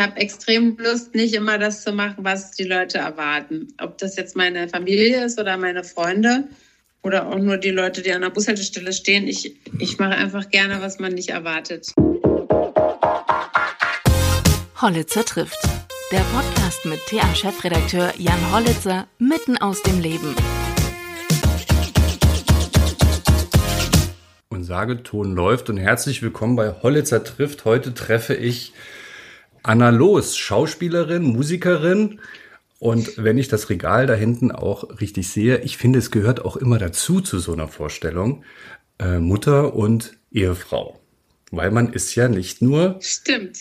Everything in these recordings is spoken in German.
ich habe extrem Lust, nicht immer das zu machen, was die Leute erwarten. Ob das jetzt meine Familie ist oder meine Freunde oder auch nur die Leute, die an der Bushaltestelle stehen. Ich, ich mache einfach gerne, was man nicht erwartet. Hollitzer trifft. Der Podcast mit TA-Chefredakteur Jan Hollitzer mitten aus dem Leben. Und sage, Ton läuft und herzlich willkommen bei Hollitzer trifft. Heute treffe ich Anna Los, Schauspielerin, Musikerin. Und wenn ich das Regal da hinten auch richtig sehe, ich finde, es gehört auch immer dazu zu so einer Vorstellung, äh, Mutter und Ehefrau. Weil man ist ja nicht nur. Stimmt.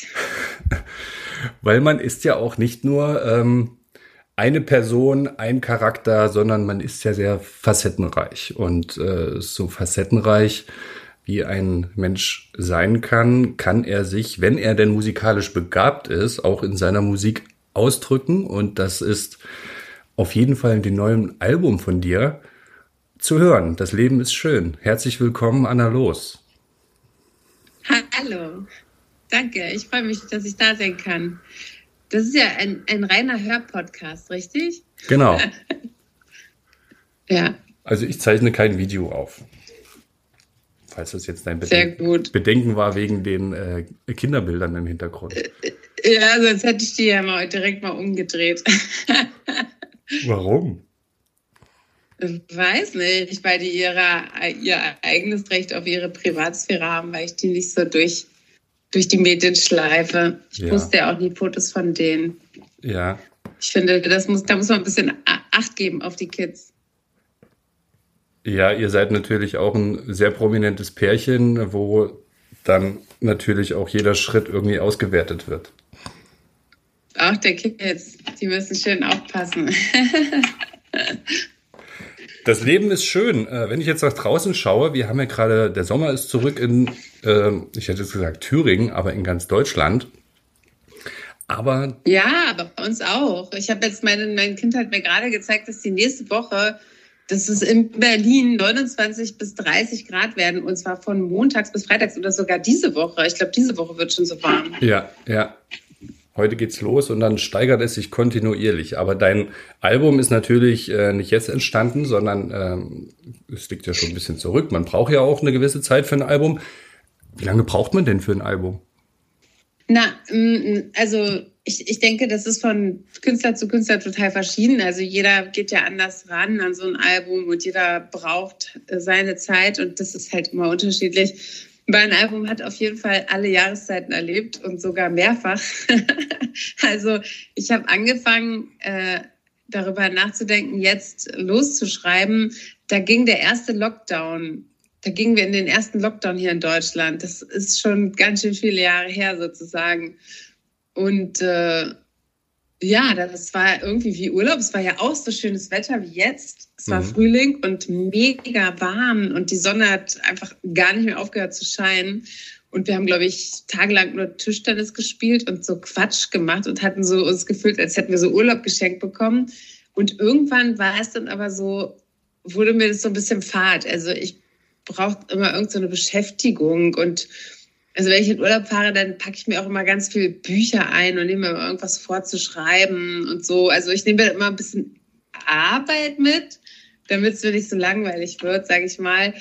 weil man ist ja auch nicht nur ähm, eine Person, ein Charakter, sondern man ist ja sehr facettenreich. Und äh, so facettenreich wie ein Mensch sein kann, kann er sich, wenn er denn musikalisch begabt ist, auch in seiner Musik ausdrücken. Und das ist auf jeden Fall in dem neuen Album von dir zu hören. Das Leben ist schön. Herzlich willkommen, Anna Los. Hallo. Danke. Ich freue mich, dass ich da sein kann. Das ist ja ein, ein reiner Hörpodcast, richtig? Genau. ja. Also ich zeichne kein Video auf falls das jetzt dein Beden Bedenken war wegen den äh, Kinderbildern im Hintergrund. Äh, äh, ja, sonst hätte ich die ja mal direkt mal umgedreht. Warum? Weiß nicht, weil die ihre, ihr eigenes Recht auf ihre Privatsphäre haben, weil ich die nicht so durch, durch die Medien schleife. Ich ja. wusste ja auch nie Fotos von denen. Ja. Ich finde, das muss, da muss man ein bisschen Acht geben auf die Kids. Ja, ihr seid natürlich auch ein sehr prominentes Pärchen, wo dann natürlich auch jeder Schritt irgendwie ausgewertet wird. Auch der Kids, die müssen schön aufpassen. das Leben ist schön. Äh, wenn ich jetzt nach draußen schaue, wir haben ja gerade, der Sommer ist zurück in, ähm, ich hätte jetzt gesagt Thüringen, aber in ganz Deutschland. Aber. Ja, aber bei uns auch. Ich habe jetzt meine, mein Kind hat mir gerade gezeigt, dass die nächste Woche dass es in Berlin 29 bis 30 Grad werden und zwar von montags bis freitags oder sogar diese Woche. Ich glaube, diese Woche wird schon so warm. Ja, ja. Heute geht's los und dann steigert es sich kontinuierlich. Aber dein Album ist natürlich äh, nicht jetzt entstanden, sondern ähm, es liegt ja schon ein bisschen zurück. Man braucht ja auch eine gewisse Zeit für ein Album. Wie lange braucht man denn für ein Album? Na, mm, also ich, ich denke, das ist von Künstler zu Künstler total verschieden. Also jeder geht ja anders ran an so ein Album und jeder braucht seine Zeit und das ist halt immer unterschiedlich. Mein Album hat auf jeden Fall alle Jahreszeiten erlebt und sogar mehrfach. also ich habe angefangen, äh, darüber nachzudenken, jetzt loszuschreiben. Da ging der erste Lockdown. Da gingen wir in den ersten Lockdown hier in Deutschland. Das ist schon ganz schön viele Jahre her sozusagen. Und äh, ja, das war irgendwie wie Urlaub. Es war ja auch so schönes Wetter wie jetzt. Es war mhm. Frühling und mega warm und die Sonne hat einfach gar nicht mehr aufgehört zu scheinen. Und wir haben, glaube ich, tagelang nur Tischtennis gespielt und so Quatsch gemacht und hatten so uns gefühlt, als hätten wir so Urlaub geschenkt bekommen. Und irgendwann war es dann aber so, wurde mir das so ein bisschen fad. Also ich brauchte immer irgendeine so Beschäftigung und also wenn ich in Urlaub fahre, dann packe ich mir auch immer ganz viele Bücher ein und nehme mir irgendwas vorzuschreiben und so. Also ich nehme immer ein bisschen Arbeit mit, damit es mir nicht so langweilig wird, sage ich mal.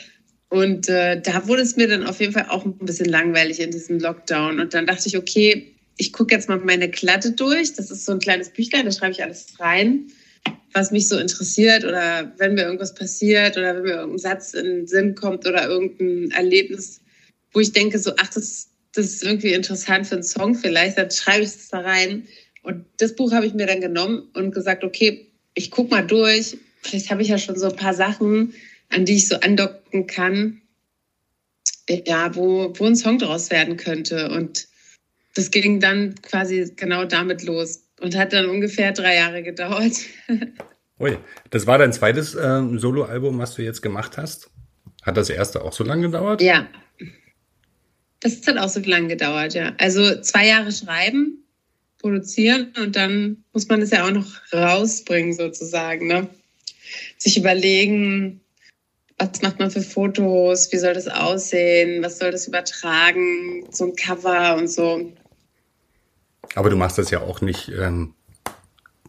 Und äh, da wurde es mir dann auf jeden Fall auch ein bisschen langweilig in diesem Lockdown. Und dann dachte ich, okay, ich gucke jetzt mal meine Klatte durch. Das ist so ein kleines Büchlein, da schreibe ich alles rein, was mich so interessiert oder wenn mir irgendwas passiert oder wenn mir irgendein Satz in den Sinn kommt oder irgendein Erlebnis, wo ich denke, so, ach, das, das ist irgendwie interessant für einen Song vielleicht, dann schreibe ich es da rein. Und das Buch habe ich mir dann genommen und gesagt, okay, ich gucke mal durch. Vielleicht habe ich ja schon so ein paar Sachen, an die ich so andocken kann, ja, wo, wo ein Song draus werden könnte. Und das ging dann quasi genau damit los und hat dann ungefähr drei Jahre gedauert. Ui, das war dein zweites ähm, Soloalbum, was du jetzt gemacht hast? Hat das erste auch so lange gedauert? Ja, das hat auch so lange gedauert, ja. Also zwei Jahre schreiben, produzieren und dann muss man es ja auch noch rausbringen, sozusagen. Ne? Sich überlegen, was macht man für Fotos, wie soll das aussehen, was soll das übertragen, so ein Cover und so. Aber du machst das ja auch nicht ähm,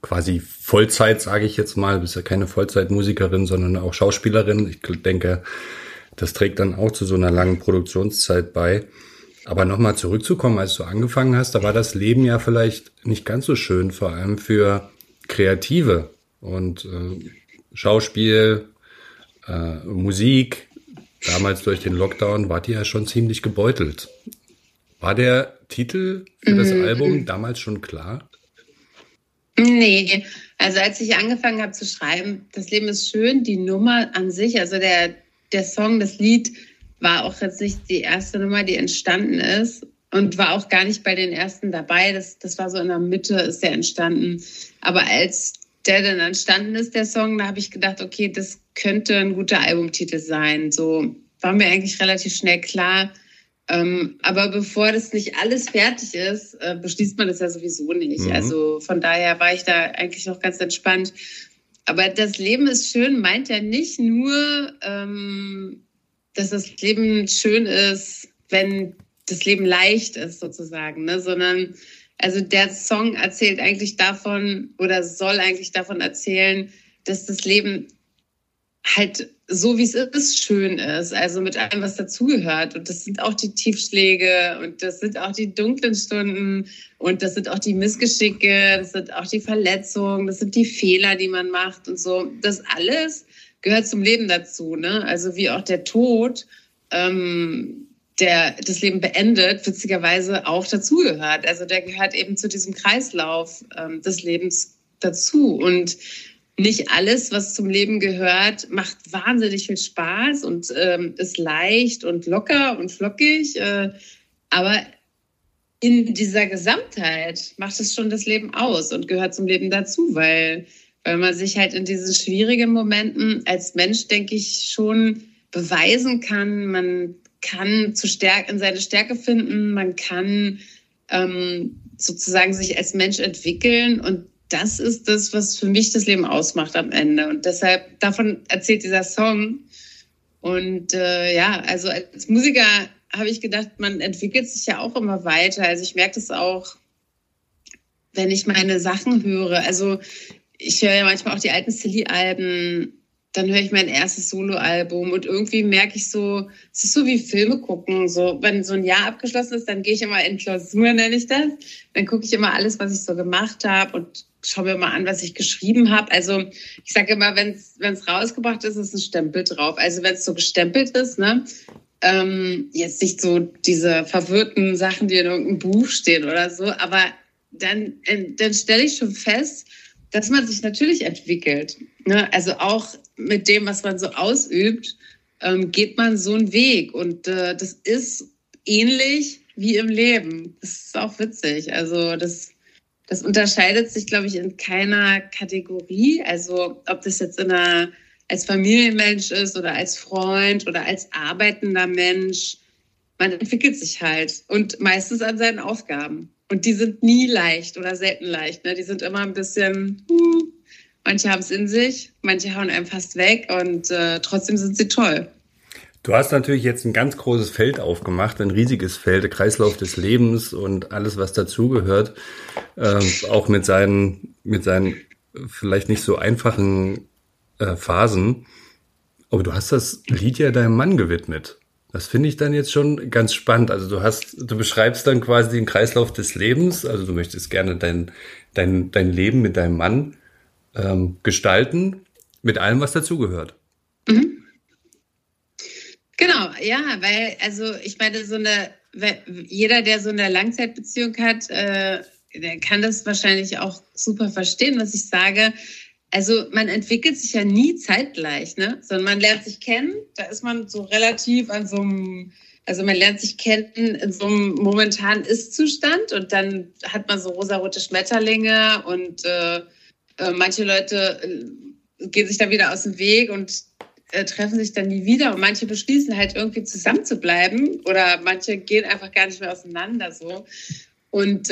quasi Vollzeit, sage ich jetzt mal. Du bist ja keine Vollzeitmusikerin, sondern auch Schauspielerin. Ich denke, das trägt dann auch zu so einer langen Produktionszeit bei. Aber nochmal zurückzukommen, als du angefangen hast, da war das Leben ja vielleicht nicht ganz so schön, vor allem für Kreative und äh, Schauspiel, äh, Musik. Damals durch den Lockdown war die ja schon ziemlich gebeutelt. War der Titel für das mhm. Album damals schon klar? Nee, also als ich angefangen habe zu schreiben, das Leben ist schön, die Nummer an sich, also der, der Song, das Lied war auch jetzt nicht die erste Nummer, die entstanden ist und war auch gar nicht bei den ersten dabei. Das, das war so in der Mitte, ist der entstanden. Aber als der dann entstanden ist, der Song, da habe ich gedacht, okay, das könnte ein guter Albumtitel sein. So war mir eigentlich relativ schnell klar, ähm, aber bevor das nicht alles fertig ist, äh, beschließt man das ja sowieso nicht. Mhm. Also von daher war ich da eigentlich noch ganz entspannt. Aber das Leben ist schön meint ja nicht nur, ähm, dass das Leben schön ist, wenn das Leben leicht ist sozusagen, ne? sondern also der Song erzählt eigentlich davon oder soll eigentlich davon erzählen, dass das Leben halt so wie es ist, schön ist. Also mit allem, was dazugehört. Und das sind auch die Tiefschläge und das sind auch die dunklen Stunden und das sind auch die Missgeschicke, das sind auch die Verletzungen, das sind die Fehler, die man macht und so. Das alles gehört zum Leben dazu. Ne? Also wie auch der Tod, ähm, der das Leben beendet, witzigerweise auch dazugehört. Also der gehört eben zu diesem Kreislauf ähm, des Lebens dazu. Und nicht alles, was zum Leben gehört, macht wahnsinnig viel Spaß und ähm, ist leicht und locker und flockig. Äh, aber in dieser Gesamtheit macht es schon das Leben aus und gehört zum Leben dazu, weil, weil man sich halt in diesen schwierigen Momenten als Mensch, denke ich, schon beweisen kann. Man kann zu Stärke, in seine Stärke finden, man kann ähm, sozusagen sich als Mensch entwickeln und das ist das, was für mich das Leben ausmacht am Ende. Und deshalb, davon erzählt dieser Song. Und äh, ja, also als Musiker habe ich gedacht, man entwickelt sich ja auch immer weiter. Also ich merke das auch, wenn ich meine Sachen höre. Also ich höre ja manchmal auch die alten Silly-Alben dann höre ich mein erstes Soloalbum und irgendwie merke ich so, es ist so wie Filme gucken. So, wenn so ein Jahr abgeschlossen ist, dann gehe ich immer in Klausur, nenne ich das. Dann gucke ich immer alles, was ich so gemacht habe und schaue mir mal an, was ich geschrieben habe. Also ich sage immer, wenn es rausgebracht ist, ist ein Stempel drauf. Also wenn es so gestempelt ist, ne? Ähm, jetzt nicht so diese verwirrten Sachen, die in irgendeinem Buch stehen oder so, aber dann, äh, dann stelle ich schon fest, dass man sich natürlich entwickelt. Ne? Also auch mit dem, was man so ausübt, ähm, geht man so einen Weg. Und äh, das ist ähnlich wie im Leben. Das ist auch witzig. Also das, das unterscheidet sich, glaube ich, in keiner Kategorie. Also ob das jetzt in einer, als Familienmensch ist oder als Freund oder als arbeitender Mensch. Man entwickelt sich halt und meistens an seinen Aufgaben. Und die sind nie leicht oder selten leicht. Ne? Die sind immer ein bisschen, hm, manche haben es in sich, manche hauen einem fast weg und äh, trotzdem sind sie toll. Du hast natürlich jetzt ein ganz großes Feld aufgemacht, ein riesiges Feld, der Kreislauf des Lebens und alles, was dazugehört, äh, auch mit seinen, mit seinen vielleicht nicht so einfachen äh, Phasen. Aber du hast das Lied ja deinem Mann gewidmet. Das finde ich dann jetzt schon ganz spannend. Also du hast, du beschreibst dann quasi den Kreislauf des Lebens. Also du möchtest gerne dein, dein, dein Leben mit deinem Mann ähm, gestalten, mit allem, was dazugehört. Mhm. Genau, ja, weil, also ich meine, so eine, jeder, der so eine Langzeitbeziehung hat, äh, der kann das wahrscheinlich auch super verstehen, was ich sage. Also man entwickelt sich ja nie zeitgleich, ne? Sondern man lernt sich kennen, da ist man so relativ an so einem, also man lernt sich kennen in so einem momentanen Ist-Zustand und dann hat man so rosarote Schmetterlinge und äh, äh, manche Leute äh, gehen sich da wieder aus dem Weg und äh, treffen sich dann nie wieder und manche beschließen halt irgendwie zusammen zu bleiben oder manche gehen einfach gar nicht mehr auseinander so. Und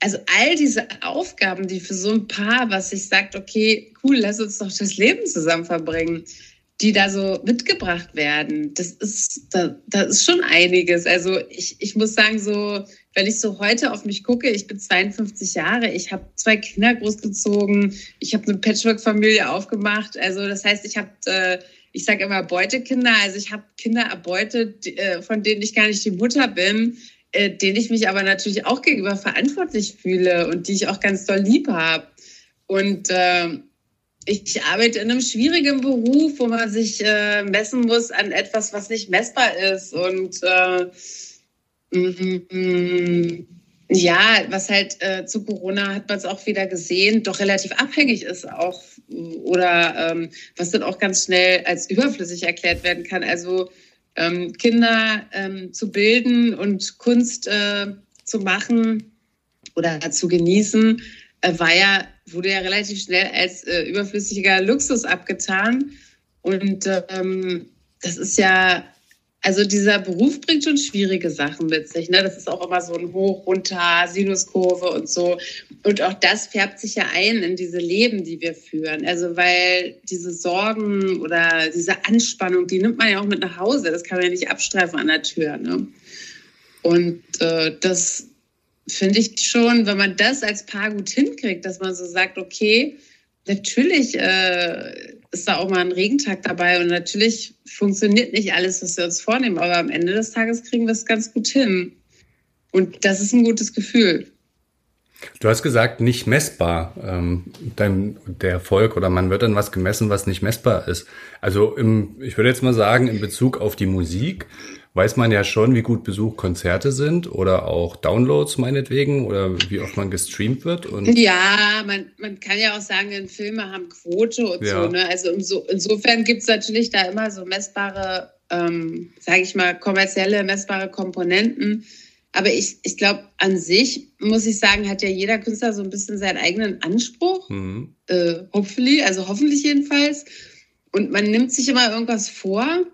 also all diese Aufgaben, die für so ein Paar, was sich sagt, okay, cool, lass uns doch das Leben zusammen verbringen, die da so mitgebracht werden, das ist, da, da ist schon einiges. Also ich, ich muss sagen, so, wenn ich so heute auf mich gucke, ich bin 52 Jahre, ich habe zwei Kinder großgezogen, ich habe eine Patchwork-Familie aufgemacht. Also das heißt, ich habe, äh, ich sage immer Beutekinder, also ich habe Kinder erbeutet, äh, von denen ich gar nicht die Mutter bin, äh, denen ich mich aber natürlich auch gegenüber verantwortlich fühle und die ich auch ganz doll lieb habe. Und äh, ich arbeite in einem schwierigen Beruf, wo man sich äh, messen muss an etwas, was nicht messbar ist. Und äh, ja, was halt äh, zu Corona hat man es auch wieder gesehen, doch relativ abhängig ist auch oder ähm, was dann auch ganz schnell als überflüssig erklärt werden kann. Also ähm, Kinder ähm, zu bilden und Kunst äh, zu machen oder zu genießen, äh, war ja, wurde ja relativ schnell als äh, überflüssiger Luxus abgetan. Und ähm, das ist ja, also dieser Beruf bringt schon schwierige Sachen mit sich. Ne? Das ist auch immer so ein Hoch, runter, Sinuskurve und so. Und auch das färbt sich ja ein in diese Leben, die wir führen. Also weil diese Sorgen oder diese Anspannung, die nimmt man ja auch mit nach Hause. Das kann man ja nicht abstreifen an der Tür. Ne? Und äh, das finde ich schon, wenn man das als Paar gut hinkriegt, dass man so sagt, okay, natürlich äh, ist da auch mal ein Regentag dabei und natürlich funktioniert nicht alles, was wir uns vornehmen, aber am Ende des Tages kriegen wir es ganz gut hin. Und das ist ein gutes Gefühl. Du hast gesagt, nicht messbar, ähm, dein, der Erfolg oder man wird dann was gemessen, was nicht messbar ist. Also im, ich würde jetzt mal sagen, in Bezug auf die Musik weiß man ja schon, wie gut besucht Konzerte sind oder auch Downloads meinetwegen oder wie oft man gestreamt wird. Und ja, man, man kann ja auch sagen, Filme haben Quote und ja. so. Ne? Also inso, insofern gibt es natürlich da immer so messbare, ähm, sage ich mal, kommerzielle, messbare Komponenten. Aber ich, ich glaube, an sich muss ich sagen, hat ja jeder Künstler so ein bisschen seinen eigenen Anspruch. Mhm. Äh, hopefully, also hoffentlich jedenfalls. Und man nimmt sich immer irgendwas vor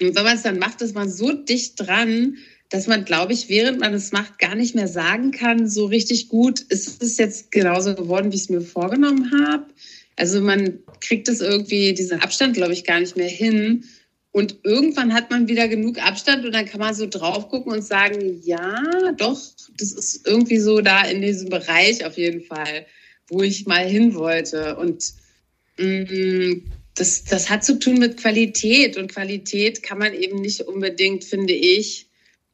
und wenn man es dann macht, ist man so dicht dran, dass man, glaube ich, während man es macht, gar nicht mehr sagen kann, so richtig gut, ist es jetzt genauso geworden, wie ich es mir vorgenommen habe. Also man kriegt es irgendwie, diesen Abstand, glaube ich, gar nicht mehr hin. Und irgendwann hat man wieder genug Abstand und dann kann man so drauf gucken und sagen, ja, doch, das ist irgendwie so da in diesem Bereich auf jeden Fall, wo ich mal hin wollte. Und mh, mm, das, das hat zu tun mit Qualität und Qualität kann man eben nicht unbedingt, finde ich,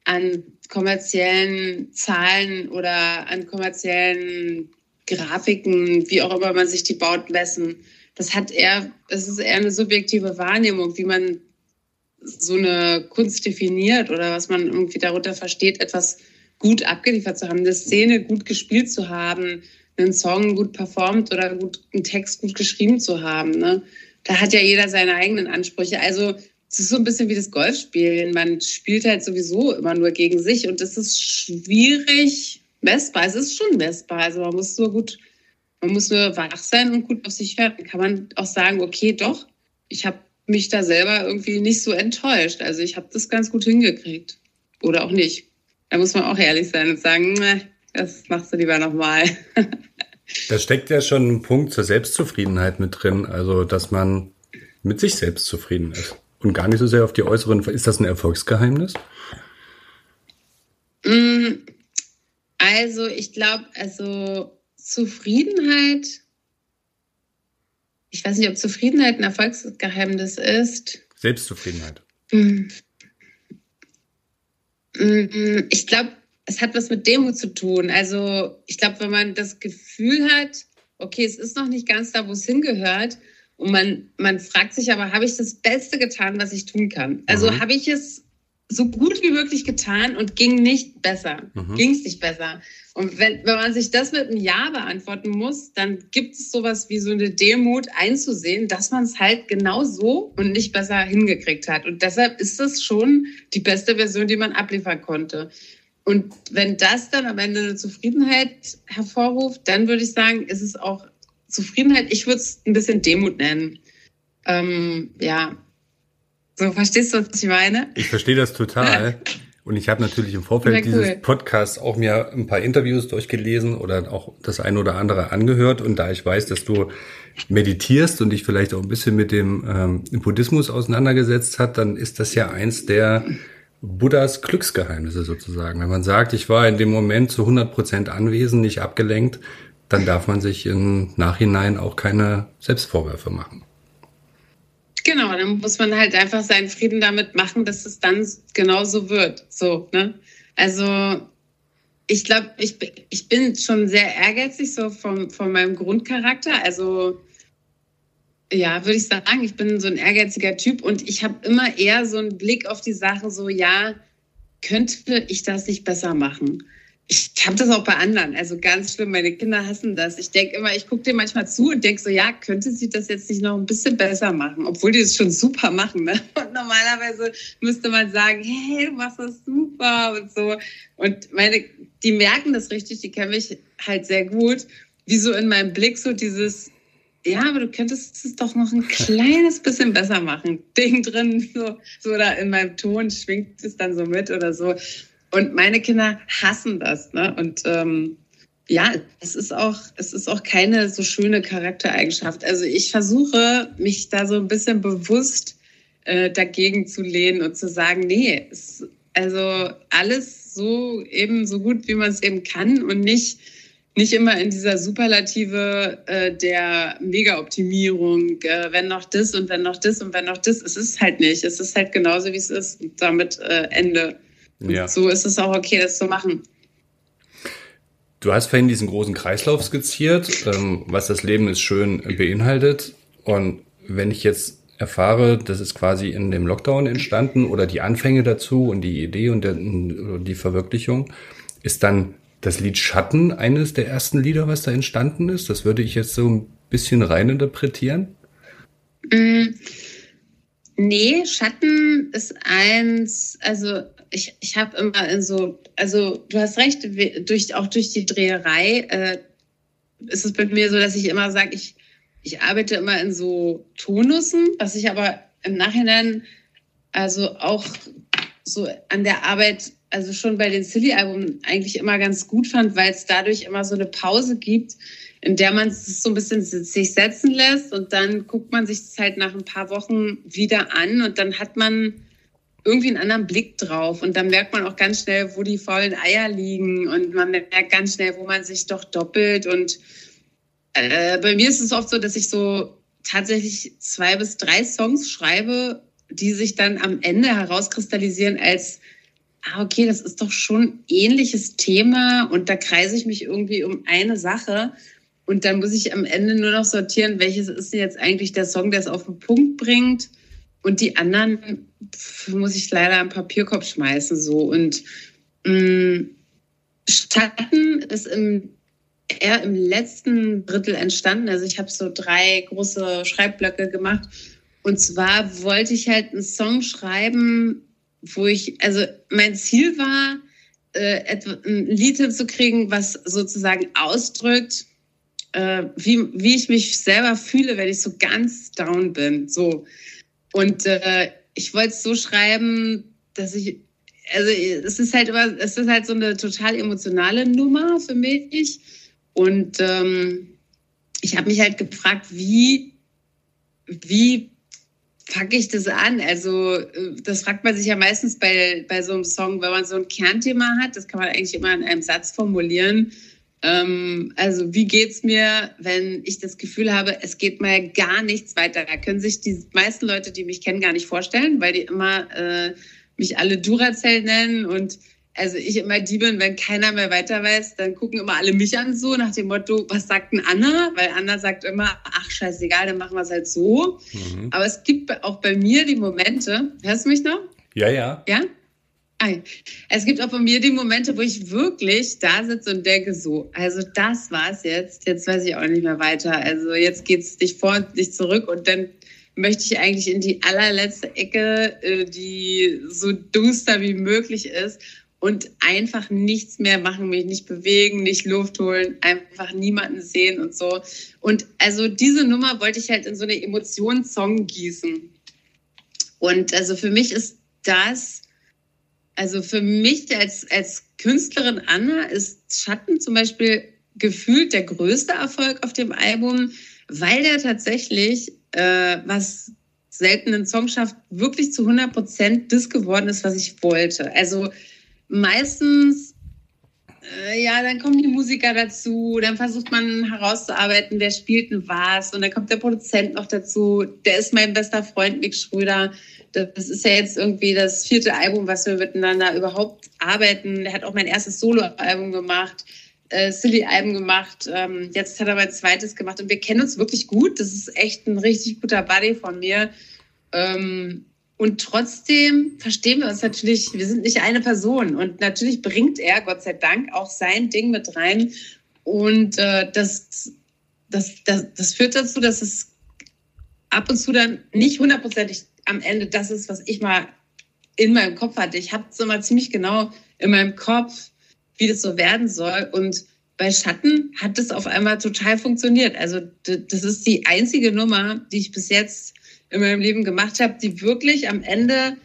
an kommerziellen Zahlen oder an kommerziellen Grafiken, wie auch immer man sich die baut, messen. Das hat eher, das ist eher eine subjektive Wahrnehmung, wie man so eine Kunst definiert oder was man irgendwie darunter versteht, etwas gut abgeliefert zu haben, eine Szene gut gespielt zu haben, einen Song gut performt oder gut, einen Text gut geschrieben zu haben. Ne? Da hat ja jeder seine eigenen Ansprüche. Also es ist so ein bisschen wie das Golfspielen. Man spielt halt sowieso immer nur gegen sich und das ist schwierig messbar. Es ist schon messbar. Also man muss nur gut, man muss nur wach sein und gut auf sich hören. Kann man auch sagen, okay, doch, ich habe mich da selber irgendwie nicht so enttäuscht. Also ich habe das ganz gut hingekriegt. Oder auch nicht. Da muss man auch ehrlich sein und sagen, das machst du lieber nochmal. Da steckt ja schon ein Punkt zur Selbstzufriedenheit mit drin, also dass man mit sich selbst zufrieden ist und gar nicht so sehr auf die äußeren. Ist das ein Erfolgsgeheimnis? Mm, also ich glaube, also Zufriedenheit. Ich weiß nicht, ob Zufriedenheit ein Erfolgsgeheimnis ist. Selbstzufriedenheit. Mm. Mm, ich glaube, es hat was mit Demut zu tun. Also ich glaube, wenn man das Gefühl hat, okay, es ist noch nicht ganz da, wo es hingehört, und man, man fragt sich aber, habe ich das Beste getan, was ich tun kann? Also mhm. habe ich es so gut wie möglich getan und ging nicht besser. Mhm. Ging es nicht besser. Und wenn, wenn man sich das mit einem Ja beantworten muss, dann gibt es sowas wie so eine Demut einzusehen, dass man es halt genau so und nicht besser hingekriegt hat. Und deshalb ist das schon die beste Version, die man abliefern konnte. Und wenn das dann am Ende eine Zufriedenheit hervorruft, dann würde ich sagen, ist es auch Zufriedenheit. Ich würde es ein bisschen Demut nennen. Ähm, ja. So, verstehst du, was ich meine? Ich verstehe das total. Und ich habe natürlich im Vorfeld cool. dieses Podcasts auch mir ein paar Interviews durchgelesen oder auch das eine oder andere angehört. Und da ich weiß, dass du meditierst und dich vielleicht auch ein bisschen mit dem ähm, Buddhismus auseinandergesetzt hat, dann ist das ja eins der Buddhas Glücksgeheimnisse sozusagen. Wenn man sagt, ich war in dem Moment zu 100 Prozent anwesend, nicht abgelenkt, dann darf man sich im Nachhinein auch keine Selbstvorwürfe machen. Genau, dann muss man halt einfach seinen Frieden damit machen, dass es dann genauso wird. So, ne? Also ich glaube, ich, ich bin schon sehr ehrgeizig so vom, von meinem Grundcharakter. Also ja, würde ich sagen, ich bin so ein ehrgeiziger Typ und ich habe immer eher so einen Blick auf die Sache, so ja, könnte ich das nicht besser machen? ich habe das auch bei anderen. Also ganz schlimm, meine Kinder hassen das. Ich denke immer, ich gucke dir manchmal zu und denke so, ja, könnte sie das jetzt nicht noch ein bisschen besser machen, obwohl die es schon super machen. Ne? Und normalerweise müsste man sagen, hey, du machst das super und so. Und meine, die merken das richtig, die kennen mich halt sehr gut, wie so in meinem Blick so dieses, ja, aber du könntest es doch noch ein kleines bisschen besser machen. Ding drin, so, so oder in meinem Ton schwingt es dann so mit oder so. Und meine Kinder hassen das. Ne? Und ähm, ja, es ist auch, es ist auch keine so schöne Charaktereigenschaft. Also ich versuche, mich da so ein bisschen bewusst äh, dagegen zu lehnen und zu sagen, nee, es, also alles so eben so gut, wie man es eben kann und nicht nicht immer in dieser Superlative äh, der Mega-Optimierung, äh, wenn noch das und wenn noch das und wenn noch das. Es ist halt nicht. Es ist halt genauso, wie es ist. Und damit äh, Ende. Ja. So ist es auch okay, das zu machen. Du hast vorhin diesen großen Kreislauf skizziert, ähm, was das Leben ist schön beinhaltet. Und wenn ich jetzt erfahre, das ist quasi in dem Lockdown entstanden oder die Anfänge dazu und die Idee und der, die Verwirklichung, ist dann das Lied Schatten eines der ersten Lieder, was da entstanden ist? Das würde ich jetzt so ein bisschen reininterpretieren. Mm, nee, Schatten ist eins, also ich, ich habe immer in so, also du hast recht, durch, auch durch die Dreherei äh, ist es bei mir so, dass ich immer sage, ich, ich arbeite immer in so Tonussen, was ich aber im Nachhinein also auch so an der Arbeit, also schon bei den Silly-Alben eigentlich immer ganz gut fand, weil es dadurch immer so eine Pause gibt, in der man es so ein bisschen sich setzen lässt und dann guckt man sich das halt nach ein paar Wochen wieder an und dann hat man irgendwie einen anderen Blick drauf. Und dann merkt man auch ganz schnell, wo die faulen Eier liegen. Und man merkt ganz schnell, wo man sich doch doppelt. Und äh, bei mir ist es oft so, dass ich so tatsächlich zwei bis drei Songs schreibe, die sich dann am Ende herauskristallisieren als, ah, okay, das ist doch schon ähnliches Thema und da kreise ich mich irgendwie um eine Sache. Und dann muss ich am Ende nur noch sortieren, welches ist jetzt eigentlich der Song, der es auf den Punkt bringt und die anderen muss ich leider am Papierkorb schmeißen. So. Und mh, mm, Schatten ist im, eher im letzten Drittel entstanden. Also ich habe so drei große Schreibblöcke gemacht. Und zwar wollte ich halt einen Song schreiben, wo ich, also mein Ziel war, äh, ein Lied hinzukriegen, was sozusagen ausdrückt, äh, wie, wie ich mich selber fühle, wenn ich so ganz down bin. So. Und äh, ich wollte es so schreiben, dass ich, also es ist halt immer, es ist halt so eine total emotionale Nummer für mich. Und ähm, ich habe mich halt gefragt, wie, wie packe ich das an? Also, äh, das fragt man sich ja meistens bei, bei so einem Song, wenn man so ein Kernthema hat, das kann man eigentlich immer in einem Satz formulieren. Ähm, also wie geht's mir, wenn ich das Gefühl habe, es geht mal gar nichts weiter? Da können sich die meisten Leute, die mich kennen, gar nicht vorstellen, weil die immer äh, mich alle Duracell nennen und also ich immer die bin, wenn keiner mehr weiter weiß, dann gucken immer alle mich an so nach dem Motto, was sagt denn Anna? Weil Anna sagt immer, ach scheißegal, dann machen wir es halt so. Mhm. Aber es gibt auch bei mir die Momente, hörst du mich noch? Ja, ja. Ja? Es gibt auch von mir die Momente, wo ich wirklich da sitze und denke so, also das war's jetzt, jetzt weiß ich auch nicht mehr weiter. Also jetzt geht's nicht vor und nicht zurück und dann möchte ich eigentlich in die allerletzte Ecke, äh, die so duster wie möglich ist und einfach nichts mehr machen, mich nicht bewegen, nicht Luft holen, einfach niemanden sehen und so. Und also diese Nummer wollte ich halt in so eine Emotionssong gießen. Und also für mich ist das Also für mich als, als Künstlerin Anna ist Schatten zum Beispiel gefühlt der größte Erfolg auf dem Album, weil der tatsächlich, äh, was seltenen Song schafft, wirklich zu 100 Prozent das geworden ist, was ich wollte. Also meistens, äh, ja, dann kommen die Musiker dazu, dann versucht man herauszuarbeiten, wer spielt denn was und dann kommt der Produzent noch dazu, der ist mein bester Freund, Mick Schröder. Das ist ja jetzt irgendwie das vierte Album, was wir miteinander überhaupt arbeiten. Er hat auch mein erstes Solo-Album gemacht äh, Silly-Alben gemacht. Ähm, jetzt hat er mein zweites gemacht und wir kennen uns wirklich gut. Das ist echt ein richtig guter Buddy von mir. Und trotzdem verstehen wir uns natürlich, wir sind nicht eine Person. Und natürlich bringt er, Gott sei Dank, auch sein Ding mit rein. Und äh, das, das, das, das führt dazu, dass es ab und zu dann nicht hundertprozentig am Ende das ist, was ich mal in meinem Kopf hatte. Ich habe es immer ziemlich genau in meinem Kopf, wie das so werden soll. Und bei Schatten hat das auf einmal total funktioniert. Also das ist die einzige Nummer, die ich bis jetzt in meinem Leben gemacht habe, die wirklich am Ende,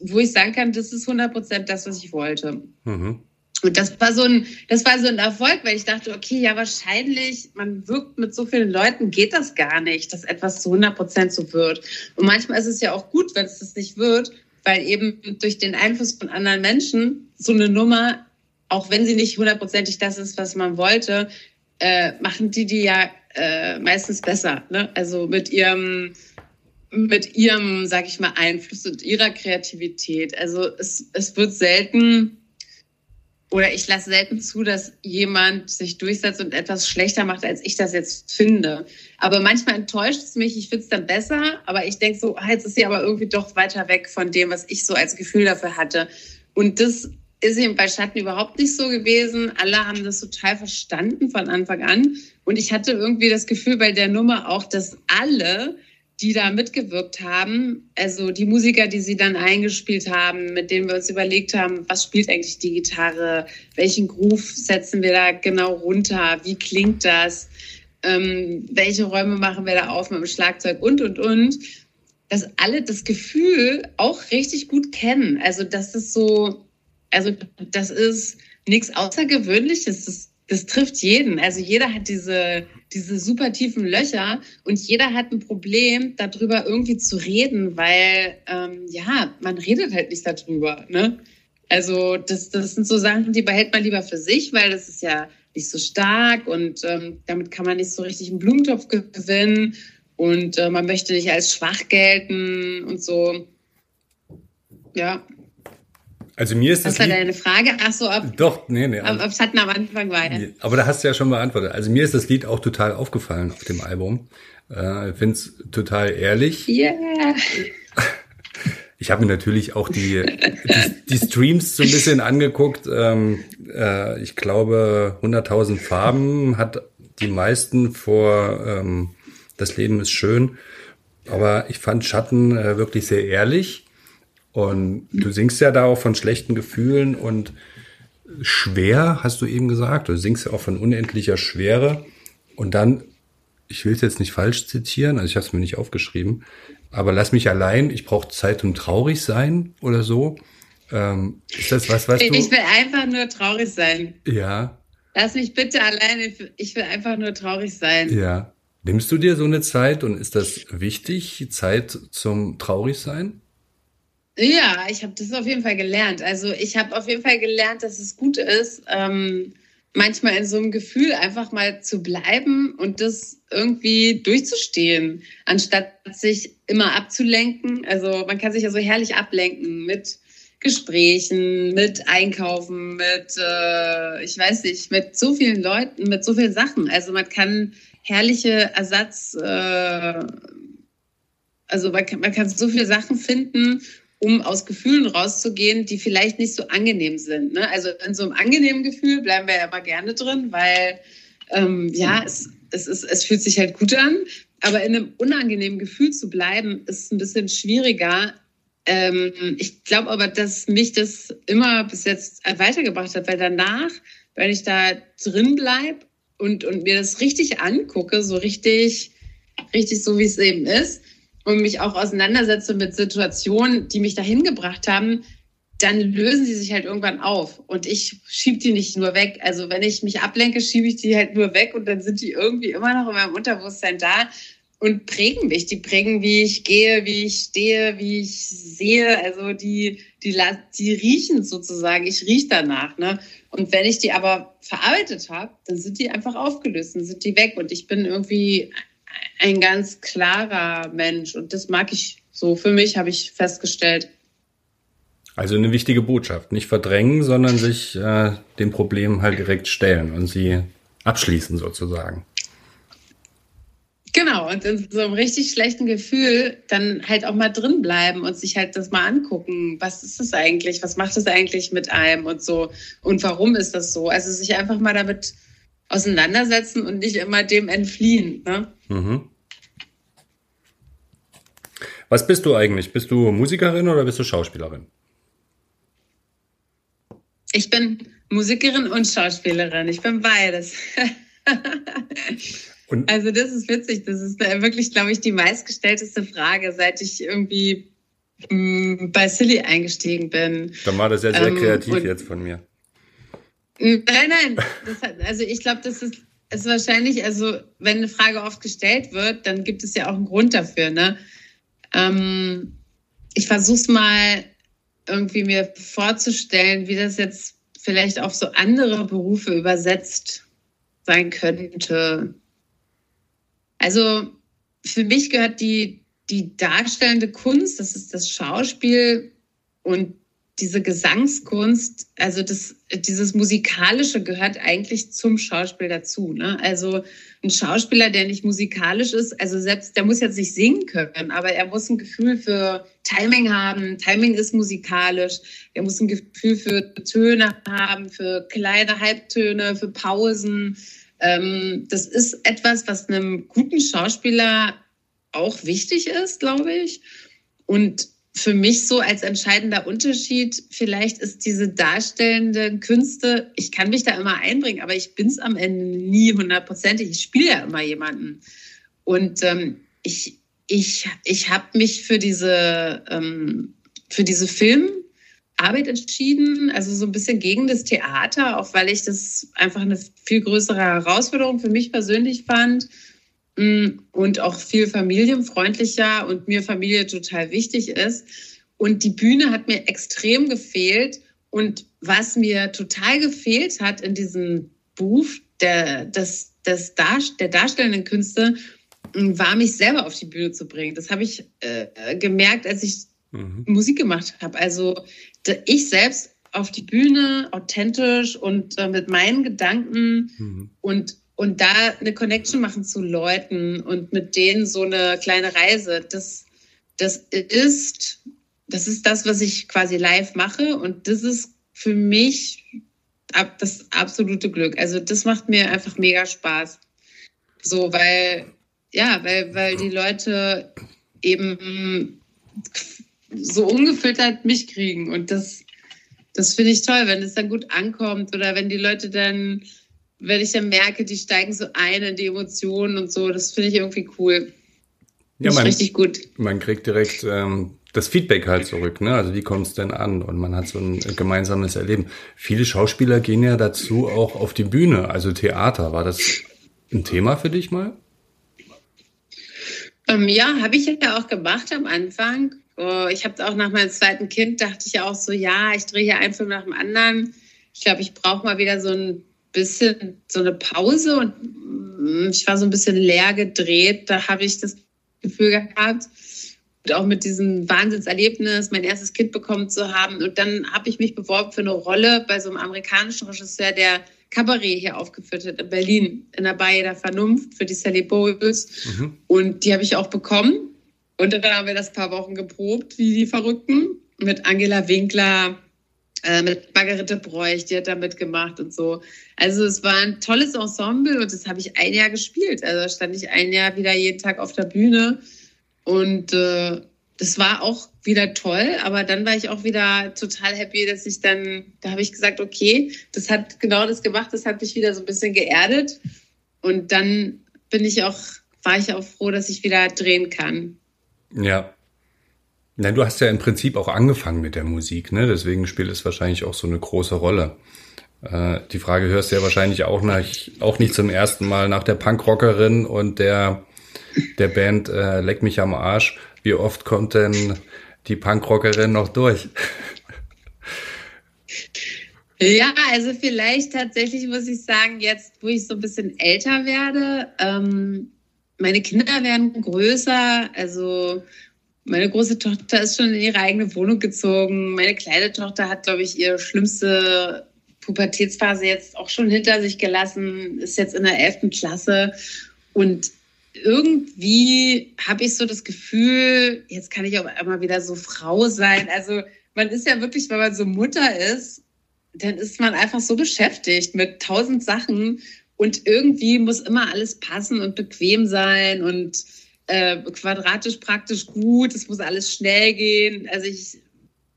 wo ich sagen kann, das ist 100 Prozent das, was ich wollte. Mhm. Und das war so ein, das war so ein Erfolg, weil ich dachte, okay, ja, wahrscheinlich, man wirkt mit so vielen Leuten, geht das gar nicht, dass etwas zu 100 Prozent so wird. Und manchmal ist es ja auch gut, wenn es das nicht wird, weil eben durch den Einfluss von anderen Menschen so eine Nummer auch wenn sie nicht hundertprozentig das ist, was man wollte, äh, machen die die ja äh, meistens besser. Ne? Also mit ihrem, mit ihrem, sag ich mal, Einfluss und ihrer Kreativität. Also es, es wird selten oder ich lasse selten zu, dass jemand sich durchsetzt und etwas schlechter macht, als ich das jetzt finde. Aber manchmal enttäuscht es mich, ich finde es dann besser, aber ich denke so, ah, jetzt ist sie aber irgendwie doch weiter weg von dem, was ich so als Gefühl dafür hatte. Und das ist eben bei Schatten überhaupt nicht so gewesen. Alle haben das total verstanden von Anfang an. Und ich hatte irgendwie das Gefühl bei der Nummer auch, dass alle, die da mitgewirkt haben, also die Musiker, die sie dann eingespielt haben, mit denen wir uns überlegt haben, was spielt eigentlich die Gitarre, welchen Groove setzen wir da genau runter, wie klingt das, ähm, welche Räume machen wir da auf mit dem Schlagzeug? Und, und, und, dass alle das Gefühl auch richtig gut kennen. Also, dass es so also das ist nichts Außergewöhnliches. Das, das trifft jeden. Also jeder hat diese, diese super tiefen Löcher und jeder hat ein Problem, darüber irgendwie zu reden, weil ähm, ja, man redet halt nicht darüber. Ne? Also das, das sind so Sachen, die behält man lieber für sich, weil das ist ja nicht so stark und ähm, damit kann man nicht so richtig einen Blumentopf gewinnen und äh, man möchte nicht als schwach gelten und so. Ja. Also mir ist das. Was war deine Frage? Ach so, ob, doch, nee, nee. Ob es hatten am Anfang war. Ja. Aber da hast du ja schon beantwortet. Also mir ist das Lied auch total aufgefallen auf dem Album. Äh, ich finde es total ehrlich. Ja. Yeah. Ich habe mir natürlich auch die, die, die, Streams so ein bisschen angeguckt. Ähm, äh, ich glaube, 100.000 Farben hat die meisten vor ähm, Das Leben ist schön. Aber ich fand Schatten äh, wirklich sehr ehrlich. Und du singst ja da auch von schlechten Gefühlen und schwer, hast du eben gesagt. Du singst ja auch von unendlicher Schwere. Und dann, ich will es jetzt nicht falsch zitieren, also ich habe es mir nicht aufgeschrieben, aber lass mich allein, ich brauche Zeit zum traurig sein oder so. Ähm, ist das was, weißt ich du? Ich will einfach nur traurig sein. Ja. Lass mich bitte alleine, ich will einfach nur traurig sein. Ja. Nimmst du dir so eine Zeit und ist das wichtig, Zeit zum traurig sein? Ja, ich habe das auf jeden Fall gelernt. Also ich habe auf jeden Fall gelernt, dass es gut ist, ähm, manchmal in so einem Gefühl einfach mal zu bleiben und das irgendwie durchzustehen, anstatt sich immer abzulenken. Also man kann sich ja so herrlich ablenken mit Gesprächen, mit Einkaufen, mit, äh, ich weiß nicht, mit so vielen Leuten, mit so vielen Sachen. Also man kann herrliche Ersatz, äh, also man kann, man kann so viele Sachen finden um aus Gefühlen rauszugehen, die vielleicht nicht so angenehm sind. Ne? Also in so einem angenehmen Gefühl bleiben wir ja immer gerne drin, weil ähm, ja, es, es, ist, es fühlt sich halt gut an. Aber in einem unangenehmen Gefühl zu bleiben, ist ein bisschen schwieriger. Ähm, ich glaube aber, dass mich das immer bis jetzt weitergebracht hat, weil danach, wenn ich da drin bleibe und, und mir das richtig angucke, so richtig, richtig so, wie es eben ist, und mich auch auseinandersetze mit Situationen, die mich dahin gebracht haben, dann lösen sie sich halt irgendwann auf. Und ich schiebe die nicht nur weg. Also wenn ich mich ablenke, schiebe ich die halt nur weg und dann sind die irgendwie immer noch in meinem Unterbewusstsein da und prägen mich. Die prägen, wie ich gehe, wie ich stehe, wie ich sehe. Also die, die, die riechen sozusagen. Ich rieche danach. Ne? Und wenn ich die aber verarbeitet habe, dann sind die einfach aufgelöst, dann sind die weg. Und ich bin irgendwie ein ganz klarer Mensch. Und das mag ich so. Für mich habe ich festgestellt. Also eine wichtige Botschaft. Nicht verdrängen, sondern sich äh, dem Problem halt direkt stellen und sie abschließen sozusagen. Genau, und in so einem richtig schlechten Gefühl dann halt auch mal drin bleiben und sich halt das mal angucken. Was ist das eigentlich? Was macht das eigentlich mit einem und so? Und warum ist das so? Also sich einfach mal damit auseinandersetzen und nicht immer dem entfliehen. Ne? Mhm. Was bist du eigentlich? Bist du Musikerin oder bist du Schauspielerin? Ich bin Musikerin und Schauspielerin. Ich bin beides. Und also das ist witzig. Das ist wirklich, glaube ich, die meistgestellteste Frage, seit ich irgendwie mh, mm, bei Silly eingestiegen bin. Dann war das ja sehr ähm, kreativ jetzt von mir. Nein, nein. Hat, also ich glaube, das ist, ist wahrscheinlich, also wenn eine Frage oft gestellt wird, dann gibt es ja auch einen Grund dafür. Ne? Ähm, ich versuche es mal irgendwie mir vorzustellen, wie das jetzt vielleicht auf so andere Berufe übersetzt sein könnte. Also für mich gehört die, die darstellende Kunst, das ist das Schauspiel und diese Gesangskunst, also das, dieses Musikalische gehört eigentlich zum Schauspiel dazu. Ne? Also ein Schauspieler, der nicht musikalisch ist, also selbst, der muss jetzt nicht singen können, aber er muss ein Gefühl für Timing haben. Timing ist musikalisch. Er muss ein Gefühl für Töne haben, für kleine Halbtöne, für Pausen. Ähm, das ist etwas, was einem guten Schauspieler auch wichtig ist, glaube ich. Und für mich so als entscheidender Unterschied, vielleicht ist diese darstellende Künste, ich kann mich da immer einbringen, aber ich bin es am Ende nie hundertprozentig. Ich spiele ja immer jemanden. Und ähm, ich, ich, ich habe mich für diese, ähm, für diese Filmarbeit entschieden, also so ein bisschen gegen das Theater, auch weil ich das einfach eine viel größere Herausforderung für mich persönlich fand und auch viel familienfreundlicher und mir Familie total wichtig ist. Und die Bühne hat mir extrem gefehlt. Und was mir total gefehlt hat in diesem Beruf der, des, des Dar der darstellenden Künste, mm, war mich selber auf die Bühne zu bringen. Das habe ich äh, gemerkt, als ich mhm. Musik gemacht habe. Also ich selbst auf die Bühne, authentisch und äh, mit meinen Gedanken mhm. und und da eine Connection machen zu Leuten und mit denen so eine kleine Reise, das, das ist, das ist das, was ich quasi live mache. Und das ist für mich das absolute Glück. Also das macht mir einfach mega Spaß. So, weil, ja, weil, weil die Leute eben so ungefiltert mich kriegen. Und das, das finde ich toll, wenn es dann gut ankommt oder wenn die Leute dann wenn ich dann merke, die steigen so ein in die Emotionen und so, das finde ich irgendwie cool. Ja, man, richtig gut. Man kriegt direkt ähm, das Feedback halt zurück, ne? Also wie kommt es denn an? Und man hat so ein gemeinsames Erleben. Viele Schauspieler gehen ja dazu auch auf die Bühne, also Theater. War das ein Thema für dich mal? Ähm, ja, habe ich ja auch gemacht am Anfang. Oh, ich habe auch nach meinem zweiten Kind dachte ich auch so, ja, ich drehe hier einen Film nach dem anderen. Ich glaube, ich brauche mal wieder so ein bisschen so eine Pause und mm, ich war so ein bisschen leer gedreht. Da habe ich das Gefühl gehabt, und auch mit diesem Wahnsinnserlebnis, mein erstes Kind bekommen zu haben. Und dann habe ich mich beworben für eine Rolle bei so einem amerikanischen Regisseur, der Cabaret hier aufgeführt hat in Berlin, in der Baie der Vernunft für die Sally Bowles. Mhm. Und die habe ich auch bekommen. Und dann haben wir das paar Wochen geprobt, wie die Verrückten, mit Angela Winkler, äh, mit Margarete Bräuch, die hat da mitgemacht und so. Also es war ein tolles Ensemble und das habe ich ein Jahr gespielt. Also da stand ich ein Jahr wieder jeden Tag auf der Bühne und äh, das war auch wieder toll, aber dann war ich auch wieder total happy, dass ich dann, da habe ich gesagt, okay, das hat genau das gemacht, das hat mich wieder so ein bisschen geerdet und dann bin ich auch, war ich auch froh, dass ich wieder drehen kann. Ja, Na, du hast ja im Prinzip auch angefangen mit der Musik, ne? Deswegen spielt es wahrscheinlich auch so eine große Rolle. Äh, die Frage hörst du ja wahrscheinlich auch, nach, auch nicht zum ersten Mal nach der Punkrockerin und der, der Band äh, Leck mich am Arsch. Wie oft kommt denn die Punkrockerin noch durch? Ja, also vielleicht tatsächlich muss ich sagen, jetzt, wo ich so ein bisschen älter werde, ähm, meine Kinder werden größer, also meine große Tochter ist schon in ihre eigene Wohnung gezogen. Meine kleine Tochter hat, glaube ich, ihre schlimmste Pubertätsphase jetzt auch schon hinter sich gelassen, ist jetzt in der 11. Klasse. Und irgendwie habe ich so das Gefühl, jetzt kann ich auch immer wieder so Frau sein. Also man ist ja wirklich, wenn man so Mutter ist, dann ist man einfach so beschäftigt mit tausend Sachen und irgendwie muss immer alles passen und bequem sein und äh, quadratisch praktisch gut. Es muss alles schnell gehen. Also ich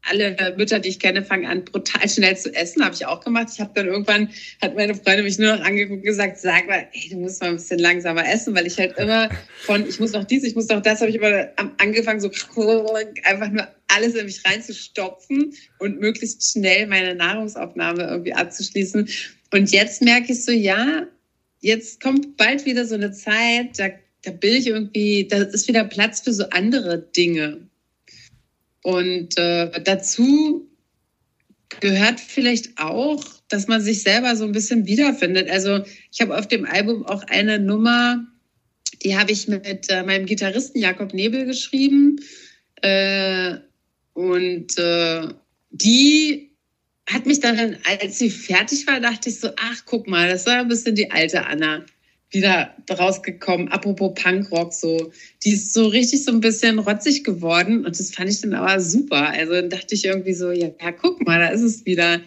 alle Mütter, die ich kenne, fangen an, brutal schnell zu essen. Habe ich auch gemacht. Ich habe dann irgendwann, hat meine Freundin mich nur noch angeguckt und gesagt, sag mal, ey, du musst mal ein bisschen langsamer essen, weil ich halt immer von, ich muss noch dies, ich muss noch das, habe ich immer angefangen, so einfach nur alles in mich reinzustopfen und möglichst schnell meine Nahrungsaufnahme irgendwie abzuschließen. Und jetzt merke ich so, ja, jetzt kommt bald wieder so eine Zeit, da, da bin ich irgendwie, da ist wieder Platz für so andere Dinge. Und äh, dazu gehört vielleicht auch, dass man sich selber so ein bisschen wiederfindet. Also ich habe auf dem Album auch eine Nummer, die habe ich mit äh, meinem Gitarristen Jakob Nebel geschrieben. Äh, und äh, die hat mich dann, als sie fertig war, dachte ich so, ach, guck mal, das war ein bisschen die alte Anna wieder rausgekommen. Apropos Punkrock, so, die ist so richtig so ein bisschen rotzig geworden und das fand ich dann aber super. Also dann dachte ich irgendwie so, ja, ja guck mal, da ist es wieder.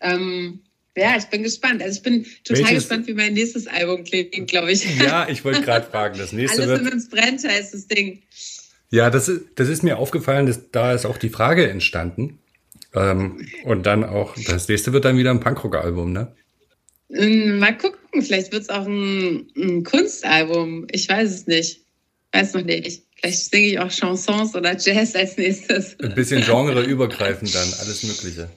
Ähm, ja, ich bin gespannt. Also ich bin total Welches? gespannt, wie mein nächstes Album klingt, glaube ich. Ja, ich wollte gerade fragen, das nächste Alles wird... uns brennt, heißt das Ding. Ja, das ist, das ist mir aufgefallen, dass da ist auch die Frage entstanden. Ähm, und dann auch, das nächste wird dann wieder ein Punkrock-Album, ne? Ähm, mal gucken, vielleicht wird es auch ein, ein, Kunstalbum. Ich weiß es nicht. Weiß noch nicht. Vielleicht singe ich auch Chansons oder Jazz als nächstes. Ein bisschen genreübergreifend dann, alles Mögliche.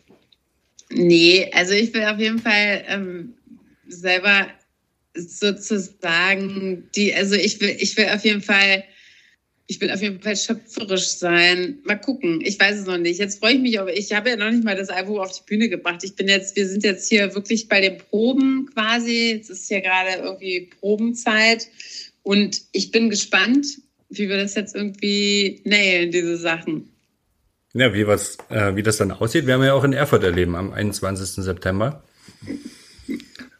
Nee, also ich will auf jeden Fall ähm, selber sozusagen die, also ich will, ich will auf jeden Fall ich will auf jeden Fall schöpferisch sein. Mal gucken. Ich weiß es noch nicht. Jetzt freue ich mich, aber ich habe ja noch nicht mal das Album auf die Bühne gebracht. Ich bin jetzt, wir sind jetzt hier wirklich bei den Proben quasi. Es ist hier gerade irgendwie Probenzeit. Und ich bin gespannt, wie wir das jetzt irgendwie nailen, diese Sachen. Ja, wie, was, äh, wie das dann aussieht, werden wir ja auch in Erfurt erleben am 21. September.